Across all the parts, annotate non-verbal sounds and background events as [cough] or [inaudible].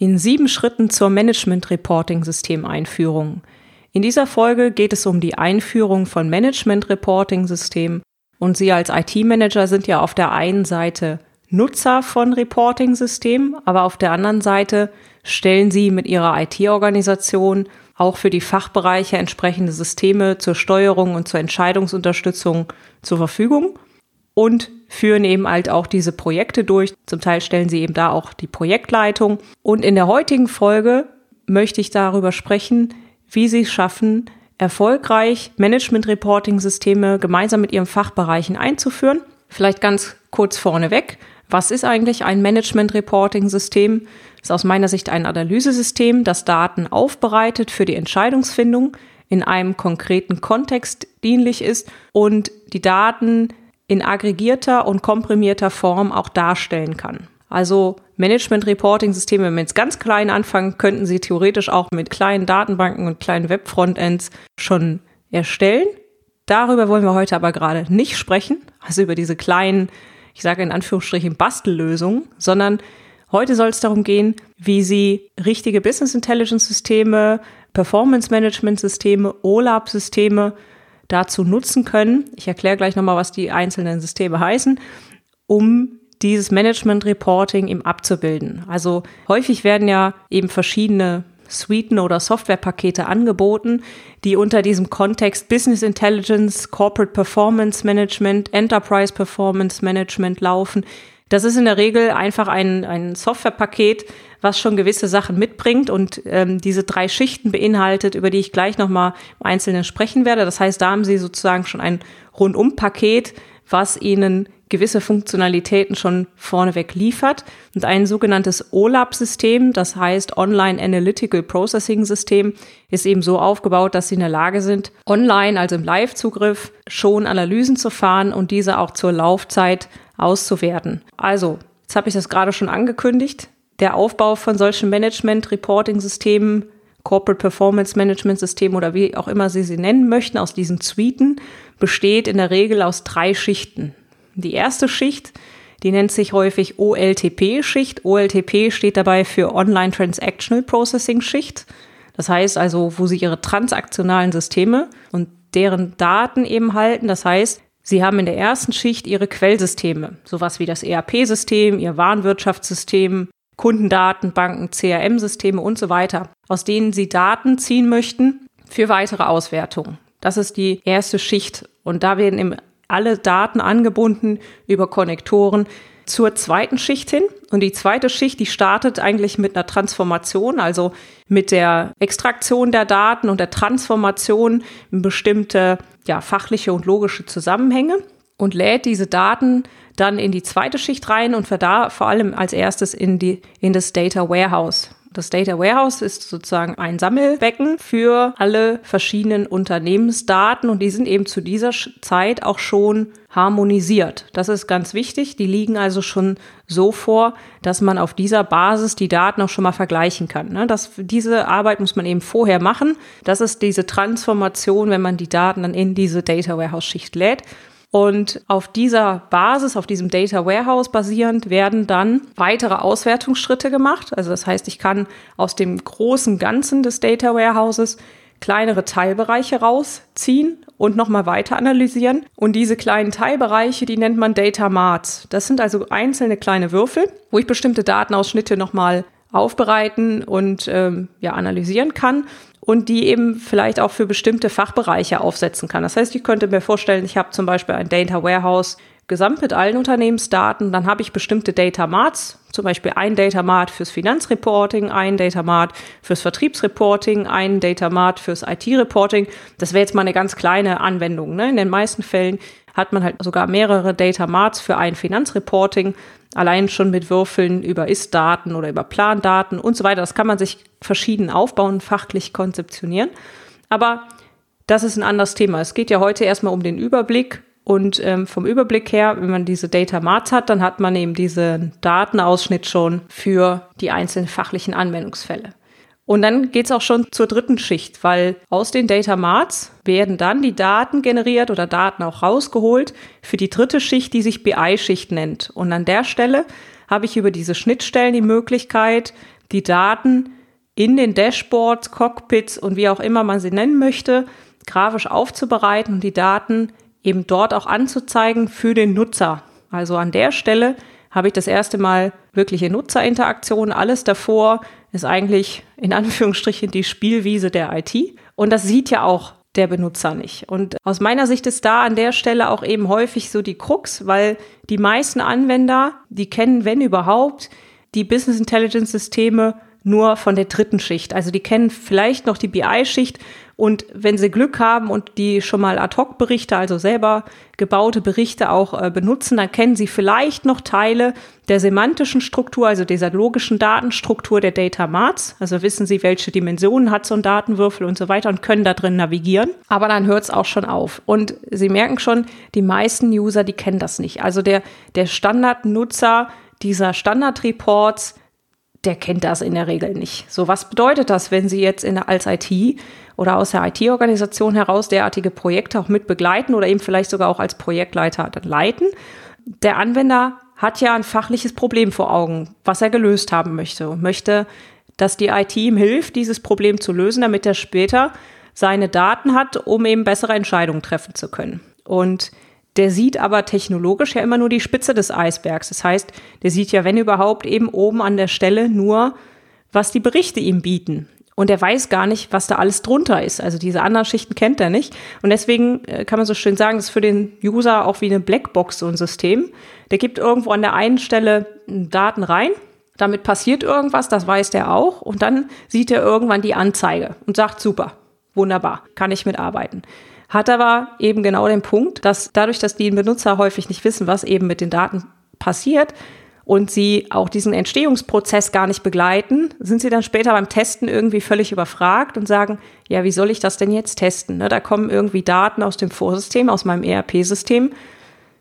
In sieben Schritten zur Management-Reporting-System-Einführung. In dieser Folge geht es um die Einführung von Management-Reporting-Systemen und Sie als IT-Manager sind ja auf der einen Seite Nutzer von Reporting-Systemen, aber auf der anderen Seite stellen Sie mit Ihrer IT-Organisation auch für die Fachbereiche entsprechende Systeme zur Steuerung und zur Entscheidungsunterstützung zur Verfügung und führen eben halt auch diese Projekte durch. Zum Teil stellen sie eben da auch die Projektleitung. Und in der heutigen Folge möchte ich darüber sprechen, wie sie es schaffen, erfolgreich Management-Reporting-Systeme gemeinsam mit ihren Fachbereichen einzuführen. Vielleicht ganz kurz vorneweg. Was ist eigentlich ein Management-Reporting-System? Ist aus meiner Sicht ein Analysesystem, das Daten aufbereitet für die Entscheidungsfindung in einem konkreten Kontext dienlich ist und die Daten in aggregierter und komprimierter Form auch darstellen kann. Also Management-Reporting-Systeme, wenn wir jetzt ganz klein anfangen, könnten Sie theoretisch auch mit kleinen Datenbanken und kleinen Web-Frontends schon erstellen. Darüber wollen wir heute aber gerade nicht sprechen, also über diese kleinen, ich sage in Anführungsstrichen Bastellösungen, sondern heute soll es darum gehen, wie Sie richtige Business Intelligence-Systeme, Performance-Management-Systeme, OLAP-Systeme dazu nutzen können. Ich erkläre gleich nochmal, was die einzelnen Systeme heißen, um dieses Management Reporting eben abzubilden. Also häufig werden ja eben verschiedene Suiten oder Softwarepakete angeboten, die unter diesem Kontext Business Intelligence, Corporate Performance Management, Enterprise Performance Management laufen. Das ist in der Regel einfach ein, ein Softwarepaket, was schon gewisse Sachen mitbringt und ähm, diese drei Schichten beinhaltet, über die ich gleich nochmal im Einzelnen sprechen werde. Das heißt, da haben Sie sozusagen schon ein Rundum-Paket, was Ihnen gewisse Funktionalitäten schon vorneweg liefert. Und ein sogenanntes OLAP-System, das heißt Online Analytical Processing System, ist eben so aufgebaut, dass sie in der Lage sind, online, also im Live-Zugriff, schon Analysen zu fahren und diese auch zur Laufzeit auszuwerten. Also, jetzt habe ich das gerade schon angekündigt. Der Aufbau von solchen Management-Reporting-Systemen, Corporate Performance Management System oder wie auch immer Sie sie nennen möchten, aus diesen Suiten, besteht in der Regel aus drei Schichten. Die erste Schicht, die nennt sich häufig OLTP-Schicht. OLTP steht dabei für Online Transactional Processing Schicht. Das heißt also, wo Sie Ihre transaktionalen Systeme und deren Daten eben halten. Das heißt, Sie haben in der ersten Schicht Ihre Quellsysteme, sowas wie das ERP-System, Ihr Warenwirtschaftssystem, Kundendatenbanken, CRM-Systeme und so weiter, aus denen Sie Daten ziehen möchten für weitere Auswertungen. Das ist die erste Schicht. Und da werden eben alle Daten angebunden über Konnektoren zur zweiten Schicht hin. Und die zweite Schicht, die startet eigentlich mit einer Transformation, also mit der Extraktion der Daten und der Transformation in bestimmte ja, fachliche und logische Zusammenhänge und lädt diese Daten dann in die zweite Schicht rein und da vor allem als erstes in, die, in das Data Warehouse. Das Data Warehouse ist sozusagen ein Sammelbecken für alle verschiedenen Unternehmensdaten und die sind eben zu dieser Zeit auch schon harmonisiert. Das ist ganz wichtig. Die liegen also schon so vor, dass man auf dieser Basis die Daten auch schon mal vergleichen kann. Ne? Das, diese Arbeit muss man eben vorher machen. Das ist diese Transformation, wenn man die Daten dann in diese Data Warehouse Schicht lädt. Und auf dieser Basis, auf diesem Data Warehouse basierend, werden dann weitere Auswertungsschritte gemacht. Also das heißt, ich kann aus dem großen Ganzen des Data Warehouses kleinere Teilbereiche rausziehen und nochmal weiter analysieren. Und diese kleinen Teilbereiche, die nennt man Data Marts. Das sind also einzelne kleine Würfel, wo ich bestimmte Datenausschnitte nochmal aufbereiten und ähm, ja, analysieren kann und die eben vielleicht auch für bestimmte Fachbereiche aufsetzen kann. Das heißt, ich könnte mir vorstellen, ich habe zum Beispiel ein Data Warehouse gesamt mit allen Unternehmensdaten, dann habe ich bestimmte Data Marts, zum Beispiel ein Data Mart fürs Finanzreporting, ein Data Mart fürs Vertriebsreporting, ein Data Mart fürs IT-Reporting. Das wäre jetzt mal eine ganz kleine Anwendung. Ne? In den meisten Fällen hat man halt sogar mehrere Data Marts für ein Finanzreporting, allein schon mit Würfeln über Ist-Daten oder über Plandaten und so weiter. Das kann man sich verschieden aufbauen, fachlich konzeptionieren. Aber das ist ein anderes Thema. Es geht ja heute erstmal um den Überblick und ähm, vom Überblick her, wenn man diese Data Marts hat, dann hat man eben diesen Datenausschnitt schon für die einzelnen fachlichen Anwendungsfälle. Und dann geht's auch schon zur dritten Schicht, weil aus den Data Marts werden dann die Daten generiert oder Daten auch rausgeholt für die dritte Schicht, die sich BI-Schicht nennt. Und an der Stelle habe ich über diese Schnittstellen die Möglichkeit, die Daten in den Dashboards, Cockpits und wie auch immer man sie nennen möchte, grafisch aufzubereiten und die Daten eben dort auch anzuzeigen für den Nutzer. Also an der Stelle habe ich das erste Mal wirkliche Nutzerinteraktion. Alles davor ist eigentlich in Anführungsstrichen die Spielwiese der IT. Und das sieht ja auch der Benutzer nicht. Und aus meiner Sicht ist da an der Stelle auch eben häufig so die Krux, weil die meisten Anwender, die kennen, wenn überhaupt, die Business Intelligence Systeme nur von der dritten Schicht. Also die kennen vielleicht noch die BI-Schicht und wenn Sie Glück haben und die schon mal Ad-Hoc-Berichte, also selber gebaute Berichte auch äh, benutzen, dann kennen Sie vielleicht noch Teile der semantischen Struktur, also dieser logischen Datenstruktur der Data Marts. Also wissen Sie, welche Dimensionen hat so ein Datenwürfel und so weiter und können da drin navigieren. Aber dann hört es auch schon auf. Und Sie merken schon, die meisten User, die kennen das nicht. Also der, der Standardnutzer dieser Standard-Reports, der kennt das in der Regel nicht. So, was bedeutet das, wenn Sie jetzt in, als IT oder aus der IT-Organisation heraus derartige Projekte auch mit begleiten oder eben vielleicht sogar auch als Projektleiter leiten? Der Anwender hat ja ein fachliches Problem vor Augen, was er gelöst haben möchte und möchte, dass die IT ihm hilft, dieses Problem zu lösen, damit er später seine Daten hat, um eben bessere Entscheidungen treffen zu können. Und der sieht aber technologisch ja immer nur die Spitze des Eisbergs. Das heißt, der sieht ja, wenn überhaupt, eben oben an der Stelle nur, was die Berichte ihm bieten. Und er weiß gar nicht, was da alles drunter ist. Also diese anderen Schichten kennt er nicht. Und deswegen äh, kann man so schön sagen, das ist für den User auch wie eine Blackbox so ein System. Der gibt irgendwo an der einen Stelle Daten rein. Damit passiert irgendwas, das weiß der auch. Und dann sieht er irgendwann die Anzeige und sagt, super, wunderbar, kann ich mitarbeiten hat aber eben genau den Punkt, dass dadurch, dass die Benutzer häufig nicht wissen, was eben mit den Daten passiert und sie auch diesen Entstehungsprozess gar nicht begleiten, sind sie dann später beim Testen irgendwie völlig überfragt und sagen, ja, wie soll ich das denn jetzt testen? Ne, da kommen irgendwie Daten aus dem Vorsystem, aus meinem ERP-System.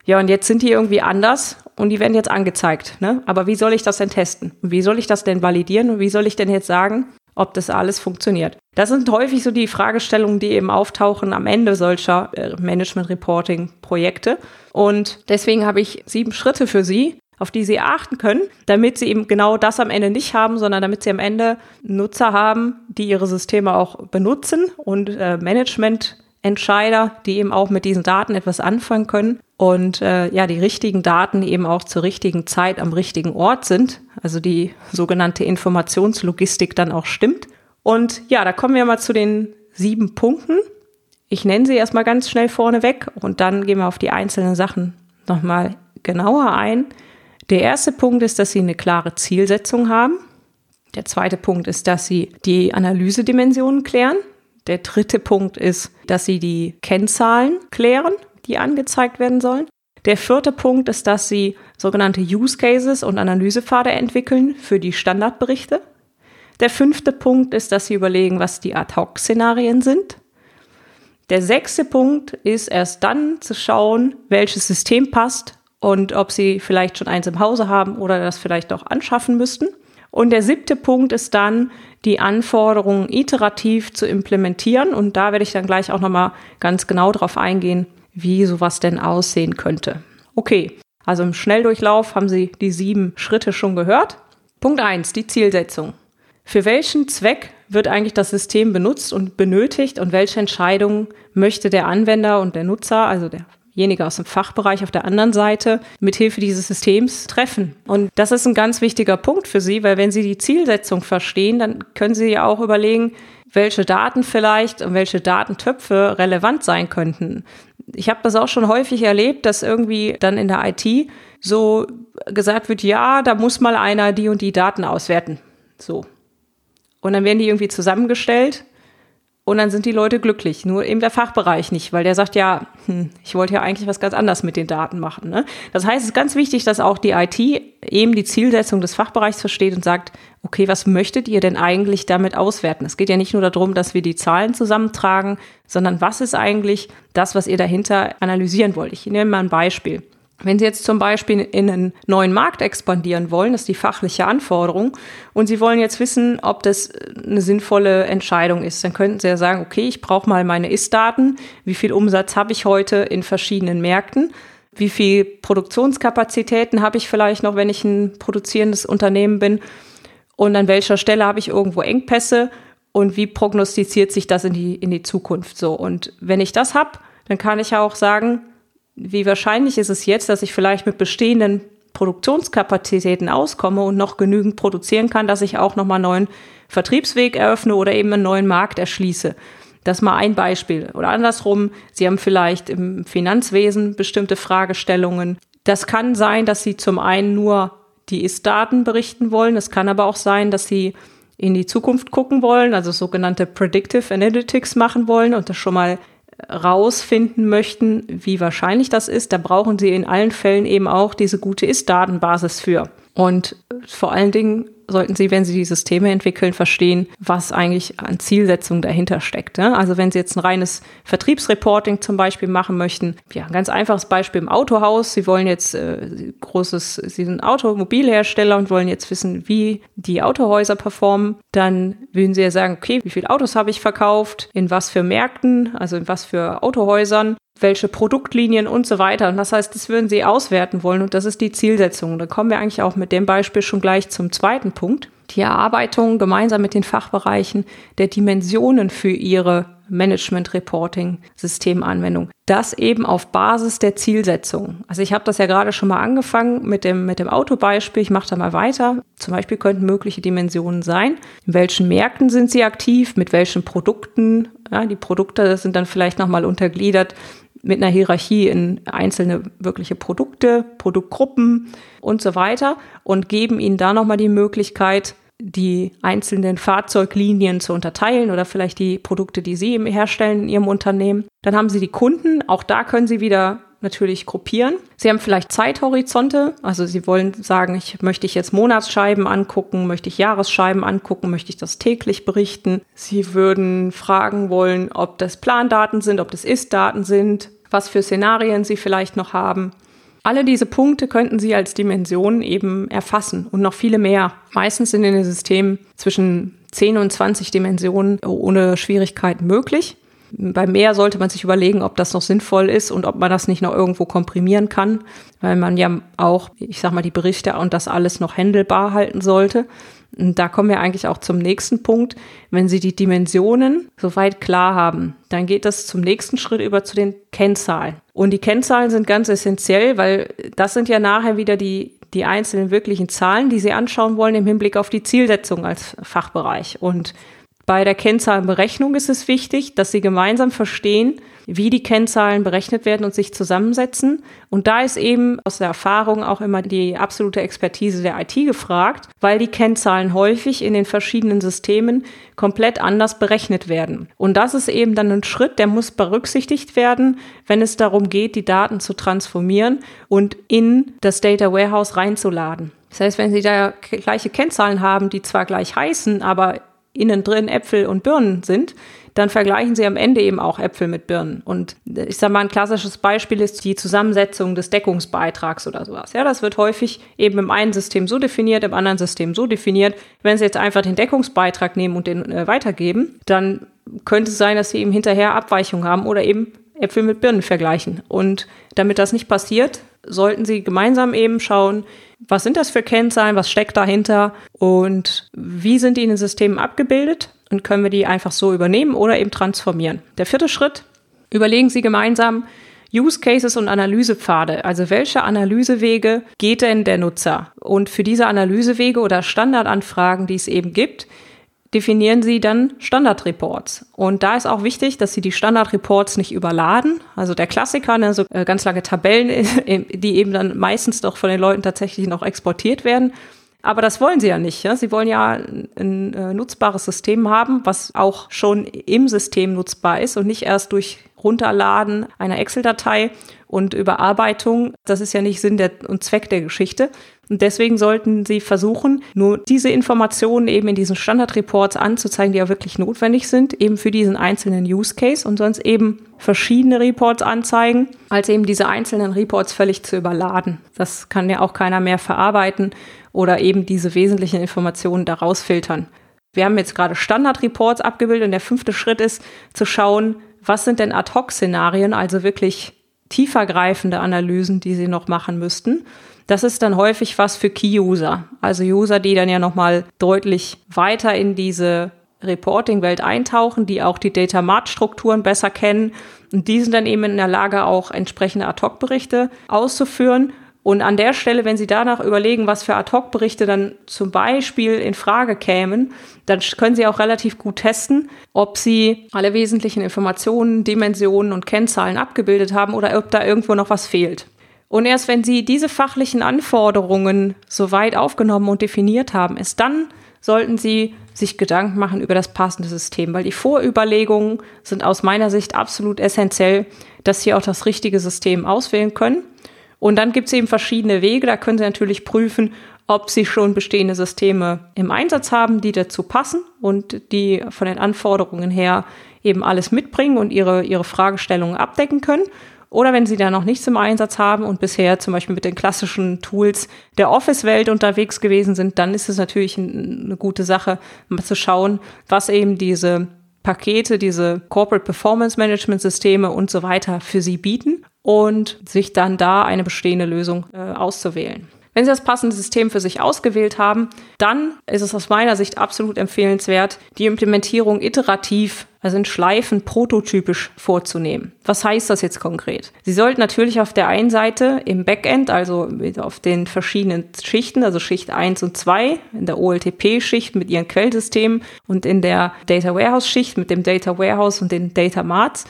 Ja, und jetzt sind die irgendwie anders und die werden jetzt angezeigt. Ne? Aber wie soll ich das denn testen? Wie soll ich das denn validieren? Und wie soll ich denn jetzt sagen, ob das alles funktioniert. Das sind häufig so die Fragestellungen, die eben auftauchen am Ende solcher äh, Management-Reporting-Projekte. Und deswegen habe ich sieben Schritte für Sie, auf die Sie achten können, damit Sie eben genau das am Ende nicht haben, sondern damit Sie am Ende Nutzer haben, die Ihre Systeme auch benutzen und äh, Management Entscheider, die eben auch mit diesen Daten etwas anfangen können und äh, ja, die richtigen Daten eben auch zur richtigen Zeit am richtigen Ort sind, also die sogenannte Informationslogistik dann auch stimmt. Und ja, da kommen wir mal zu den sieben Punkten. Ich nenne sie erstmal ganz schnell vorneweg und dann gehen wir auf die einzelnen Sachen nochmal genauer ein. Der erste Punkt ist, dass Sie eine klare Zielsetzung haben. Der zweite Punkt ist, dass Sie die Analysedimensionen klären. Der dritte Punkt ist, dass Sie die Kennzahlen klären, die angezeigt werden sollen. Der vierte Punkt ist, dass Sie sogenannte Use Cases und Analysepfade entwickeln für die Standardberichte. Der fünfte Punkt ist, dass Sie überlegen, was die Ad-Hoc-Szenarien sind. Der sechste Punkt ist erst dann zu schauen, welches System passt und ob Sie vielleicht schon eins im Hause haben oder das vielleicht auch anschaffen müssten. Und der siebte Punkt ist dann, die Anforderungen iterativ zu implementieren. Und da werde ich dann gleich auch nochmal ganz genau darauf eingehen, wie sowas denn aussehen könnte. Okay, also im Schnelldurchlauf haben Sie die sieben Schritte schon gehört. Punkt eins: die Zielsetzung. Für welchen Zweck wird eigentlich das System benutzt und benötigt und welche Entscheidungen möchte der Anwender und der Nutzer, also der derjenige aus dem Fachbereich auf der anderen Seite mithilfe dieses Systems treffen. Und das ist ein ganz wichtiger Punkt für Sie, weil wenn Sie die Zielsetzung verstehen, dann können Sie ja auch überlegen, welche Daten vielleicht und welche Datentöpfe relevant sein könnten. Ich habe das auch schon häufig erlebt, dass irgendwie dann in der IT so gesagt wird, ja, da muss mal einer die und die Daten auswerten. So. Und dann werden die irgendwie zusammengestellt und dann sind die Leute glücklich. Nur eben der Fachbereich nicht, weil der sagt ja, hm, ich wollte ja eigentlich was ganz anderes mit den Daten machen. Ne? Das heißt, es ist ganz wichtig, dass auch die IT eben die Zielsetzung des Fachbereichs versteht und sagt, okay, was möchtet ihr denn eigentlich damit auswerten? Es geht ja nicht nur darum, dass wir die Zahlen zusammentragen, sondern was ist eigentlich das, was ihr dahinter analysieren wollt? Ich nehme mal ein Beispiel. Wenn Sie jetzt zum Beispiel in einen neuen Markt expandieren wollen, das ist die fachliche Anforderung, und Sie wollen jetzt wissen, ob das eine sinnvolle Entscheidung ist, dann könnten Sie ja sagen, okay, ich brauche mal meine Ist-Daten, wie viel Umsatz habe ich heute in verschiedenen Märkten, wie viel Produktionskapazitäten habe ich vielleicht noch, wenn ich ein produzierendes Unternehmen bin, und an welcher Stelle habe ich irgendwo Engpässe und wie prognostiziert sich das in die, in die Zukunft so. Und wenn ich das habe, dann kann ich ja auch sagen, wie wahrscheinlich ist es jetzt, dass ich vielleicht mit bestehenden Produktionskapazitäten auskomme und noch genügend produzieren kann, dass ich auch nochmal einen neuen Vertriebsweg eröffne oder eben einen neuen Markt erschließe. Das mal ein Beispiel. Oder andersrum, Sie haben vielleicht im Finanzwesen bestimmte Fragestellungen. Das kann sein, dass Sie zum einen nur die Ist-Daten berichten wollen. Es kann aber auch sein, dass Sie in die Zukunft gucken wollen, also sogenannte Predictive Analytics machen wollen und das schon mal rausfinden möchten, wie wahrscheinlich das ist, da brauchen Sie in allen Fällen eben auch diese gute Ist-Datenbasis für. Und vor allen Dingen sollten Sie, wenn Sie die Systeme entwickeln, verstehen, was eigentlich an Zielsetzung dahinter steckt. Ne? Also wenn Sie jetzt ein reines Vertriebsreporting zum Beispiel machen möchten, ja, ein ganz einfaches Beispiel im Autohaus. Sie wollen jetzt äh, großes, Sie sind Automobilhersteller und wollen jetzt wissen, wie die Autohäuser performen, dann würden Sie ja sagen, okay, wie viele Autos habe ich verkauft, in was für Märkten, also in was für Autohäusern welche Produktlinien und so weiter. Und das heißt, das würden Sie auswerten wollen und das ist die Zielsetzung. Da kommen wir eigentlich auch mit dem Beispiel schon gleich zum zweiten Punkt. Die Erarbeitung gemeinsam mit den Fachbereichen der Dimensionen für Ihre Management-Reporting-Systemanwendung. Das eben auf Basis der Zielsetzung. Also ich habe das ja gerade schon mal angefangen mit dem, mit dem Autobeispiel. Ich mache da mal weiter. Zum Beispiel könnten mögliche Dimensionen sein. In welchen Märkten sind Sie aktiv? Mit welchen Produkten? Ja, die Produkte sind dann vielleicht nochmal untergliedert mit einer Hierarchie in einzelne wirkliche Produkte, Produktgruppen und so weiter und geben ihnen da nochmal die Möglichkeit, die einzelnen Fahrzeuglinien zu unterteilen oder vielleicht die Produkte, die Sie herstellen in Ihrem Unternehmen. Dann haben Sie die Kunden, auch da können Sie wieder natürlich gruppieren. Sie haben vielleicht Zeithorizonte, also Sie wollen sagen, ich möchte ich jetzt Monatsscheiben angucken, möchte ich Jahresscheiben angucken, möchte ich das täglich berichten. Sie würden fragen wollen, ob das Plandaten sind, ob das Ist-Daten sind, was für Szenarien Sie vielleicht noch haben. Alle diese Punkte könnten Sie als Dimensionen eben erfassen und noch viele mehr. Meistens sind in den Systemen zwischen 10 und 20 Dimensionen ohne Schwierigkeiten möglich. Bei mehr sollte man sich überlegen, ob das noch sinnvoll ist und ob man das nicht noch irgendwo komprimieren kann, weil man ja auch, ich sag mal, die Berichte und das alles noch händelbar halten sollte. Und da kommen wir eigentlich auch zum nächsten Punkt. Wenn Sie die Dimensionen soweit klar haben, dann geht das zum nächsten Schritt über zu den Kennzahlen. Und die Kennzahlen sind ganz essentiell, weil das sind ja nachher wieder die, die einzelnen wirklichen Zahlen, die Sie anschauen wollen im Hinblick auf die Zielsetzung als Fachbereich. Und bei der Kennzahlenberechnung ist es wichtig, dass Sie gemeinsam verstehen, wie die Kennzahlen berechnet werden und sich zusammensetzen. Und da ist eben aus der Erfahrung auch immer die absolute Expertise der IT gefragt, weil die Kennzahlen häufig in den verschiedenen Systemen komplett anders berechnet werden. Und das ist eben dann ein Schritt, der muss berücksichtigt werden, wenn es darum geht, die Daten zu transformieren und in das Data Warehouse reinzuladen. Das heißt, wenn Sie da gleiche Kennzahlen haben, die zwar gleich heißen, aber innen drin Äpfel und Birnen sind, dann vergleichen sie am Ende eben auch Äpfel mit Birnen. Und ich sage mal, ein klassisches Beispiel ist die Zusammensetzung des Deckungsbeitrags oder sowas. Ja, das wird häufig eben im einen System so definiert, im anderen System so definiert. Wenn Sie jetzt einfach den Deckungsbeitrag nehmen und den äh, weitergeben, dann könnte es sein, dass Sie eben hinterher Abweichungen haben oder eben Äpfel mit Birnen vergleichen. Und damit das nicht passiert, sollten Sie gemeinsam eben schauen, was sind das für Kennzahlen, was steckt dahinter und wie sind die in den Systemen abgebildet und können wir die einfach so übernehmen oder eben transformieren. Der vierte Schritt, überlegen Sie gemeinsam Use Cases und Analysepfade. Also welche Analysewege geht denn der Nutzer? Und für diese Analysewege oder Standardanfragen, die es eben gibt, definieren Sie dann Standardreports. Und da ist auch wichtig, dass Sie die Standardreports nicht überladen. Also der Klassiker, ne, äh, ganz lange Tabellen, [laughs] die eben dann meistens doch von den Leuten tatsächlich noch exportiert werden. Aber das wollen sie ja nicht. Ja? Sie wollen ja ein, ein äh, nutzbares System haben, was auch schon im System nutzbar ist und nicht erst durch Runterladen einer Excel-Datei und Überarbeitung. Das ist ja nicht Sinn der, und Zweck der Geschichte. Und deswegen sollten Sie versuchen, nur diese Informationen eben in diesen Standardreports anzuzeigen, die ja wirklich notwendig sind, eben für diesen einzelnen Use Case und sonst eben verschiedene Reports anzeigen, als eben diese einzelnen Reports völlig zu überladen. Das kann ja auch keiner mehr verarbeiten oder eben diese wesentlichen Informationen daraus filtern. Wir haben jetzt gerade Standardreports abgebildet und der fünfte Schritt ist zu schauen, was sind denn Ad-Hoc-Szenarien, also wirklich tiefergreifende Analysen, die Sie noch machen müssten. Das ist dann häufig was für Key-User, also User, die dann ja nochmal deutlich weiter in diese Reporting-Welt eintauchen, die auch die Data-Mart-Strukturen besser kennen. Und die sind dann eben in der Lage, auch entsprechende Ad-Hoc-Berichte auszuführen. Und an der Stelle, wenn Sie danach überlegen, was für Ad-Hoc-Berichte dann zum Beispiel in Frage kämen, dann können Sie auch relativ gut testen, ob Sie alle wesentlichen Informationen, Dimensionen und Kennzahlen abgebildet haben oder ob da irgendwo noch was fehlt. Und erst wenn Sie diese fachlichen Anforderungen soweit aufgenommen und definiert haben, ist dann sollten Sie sich Gedanken machen über das passende System, weil die Vorüberlegungen sind aus meiner Sicht absolut essentiell, dass Sie auch das richtige System auswählen können. Und dann gibt es eben verschiedene Wege. Da können Sie natürlich prüfen, ob Sie schon bestehende Systeme im Einsatz haben, die dazu passen und die von den Anforderungen her eben alles mitbringen und Ihre, Ihre Fragestellungen abdecken können. Oder wenn Sie da noch nichts im Einsatz haben und bisher zum Beispiel mit den klassischen Tools der Office-Welt unterwegs gewesen sind, dann ist es natürlich eine gute Sache, mal zu schauen, was eben diese Pakete, diese Corporate Performance Management Systeme und so weiter für Sie bieten und sich dann da eine bestehende Lösung äh, auszuwählen. Wenn Sie das passende System für sich ausgewählt haben, dann ist es aus meiner Sicht absolut empfehlenswert, die Implementierung iterativ, also in Schleifen prototypisch vorzunehmen. Was heißt das jetzt konkret? Sie sollten natürlich auf der einen Seite im Backend, also auf den verschiedenen Schichten, also Schicht 1 und 2, in der OLTP-Schicht mit ihren Quellsystemen und in der Data Warehouse-Schicht mit dem Data Warehouse und den Data Marts,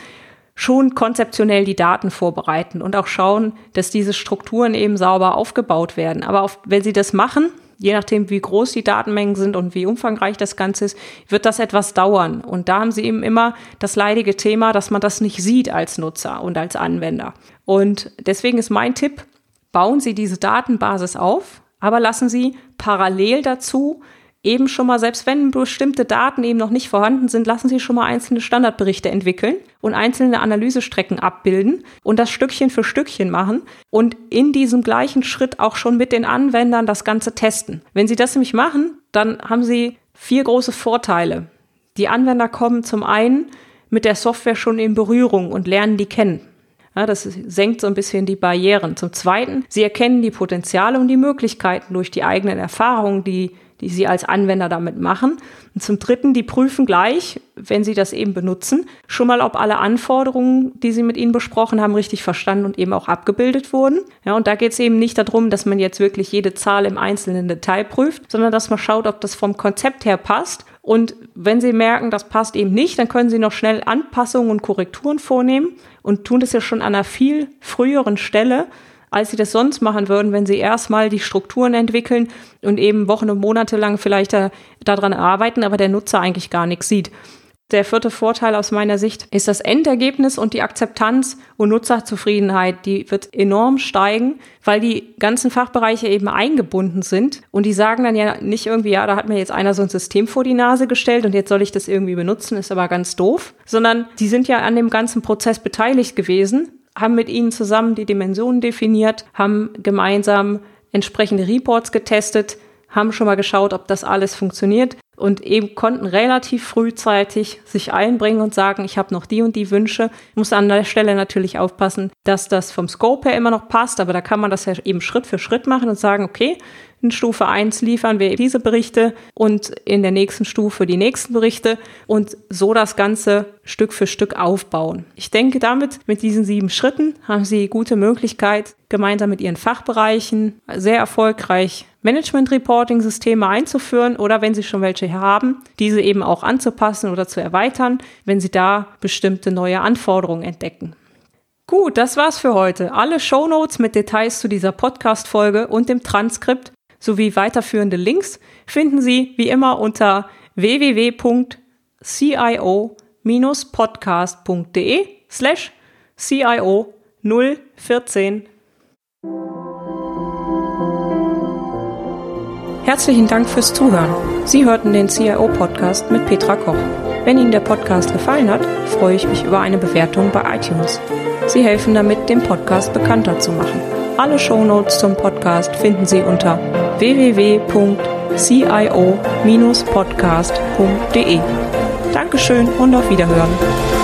schon konzeptionell die Daten vorbereiten und auch schauen, dass diese Strukturen eben sauber aufgebaut werden. Aber auf, wenn Sie das machen, je nachdem, wie groß die Datenmengen sind und wie umfangreich das Ganze ist, wird das etwas dauern. Und da haben Sie eben immer das leidige Thema, dass man das nicht sieht als Nutzer und als Anwender. Und deswegen ist mein Tipp, bauen Sie diese Datenbasis auf, aber lassen Sie parallel dazu eben schon mal, selbst wenn bestimmte Daten eben noch nicht vorhanden sind, lassen Sie schon mal einzelne Standardberichte entwickeln und einzelne Analysestrecken abbilden und das Stückchen für Stückchen machen und in diesem gleichen Schritt auch schon mit den Anwendern das Ganze testen. Wenn Sie das nämlich machen, dann haben Sie vier große Vorteile. Die Anwender kommen zum einen mit der Software schon in Berührung und lernen die kennen. Ja, das senkt so ein bisschen die Barrieren. Zum Zweiten, sie erkennen die Potenziale und die Möglichkeiten durch die eigenen Erfahrungen, die die sie als Anwender damit machen. Und zum Dritten, die prüfen gleich, wenn sie das eben benutzen, schon mal, ob alle Anforderungen, die sie mit ihnen besprochen haben, richtig verstanden und eben auch abgebildet wurden. Ja, und da geht es eben nicht darum, dass man jetzt wirklich jede Zahl im einzelnen Detail prüft, sondern dass man schaut, ob das vom Konzept her passt. Und wenn Sie merken, das passt eben nicht, dann können Sie noch schnell Anpassungen und Korrekturen vornehmen und tun das ja schon an einer viel früheren Stelle, als sie das sonst machen würden, wenn sie erstmal die Strukturen entwickeln und eben Wochen und Monate lang vielleicht da, daran arbeiten, aber der Nutzer eigentlich gar nichts sieht. Der vierte Vorteil aus meiner Sicht ist das Endergebnis und die Akzeptanz und Nutzerzufriedenheit. Die wird enorm steigen, weil die ganzen Fachbereiche eben eingebunden sind. Und die sagen dann ja nicht irgendwie, ja, da hat mir jetzt einer so ein System vor die Nase gestellt und jetzt soll ich das irgendwie benutzen, ist aber ganz doof. Sondern die sind ja an dem ganzen Prozess beteiligt gewesen haben mit ihnen zusammen die Dimensionen definiert, haben gemeinsam entsprechende Reports getestet, haben schon mal geschaut, ob das alles funktioniert und eben konnten relativ frühzeitig sich einbringen und sagen, ich habe noch die und die Wünsche. Muss an der Stelle natürlich aufpassen, dass das vom Scope her immer noch passt, aber da kann man das ja eben Schritt für Schritt machen und sagen, okay, in Stufe 1 liefern wir diese Berichte und in der nächsten Stufe die nächsten Berichte und so das Ganze Stück für Stück aufbauen. Ich denke, damit mit diesen sieben Schritten haben Sie gute Möglichkeit, gemeinsam mit Ihren Fachbereichen sehr erfolgreich Management-Reporting-Systeme einzuführen oder wenn Sie schon welche haben, diese eben auch anzupassen oder zu erweitern, wenn Sie da bestimmte neue Anforderungen entdecken. Gut, das war's für heute. Alle Shownotes mit Details zu dieser Podcast-Folge und dem Transkript sowie weiterführende Links finden Sie wie immer unter www.cio-podcast.de slash CIO 014. Herzlichen Dank fürs Zuhören. Sie hörten den CIO-Podcast mit Petra Koch. Wenn Ihnen der Podcast gefallen hat, freue ich mich über eine Bewertung bei iTunes. Sie helfen damit, den Podcast bekannter zu machen. Alle Shownotes zum Podcast finden Sie unter www.cio-podcast.de. Dankeschön und auf Wiederhören.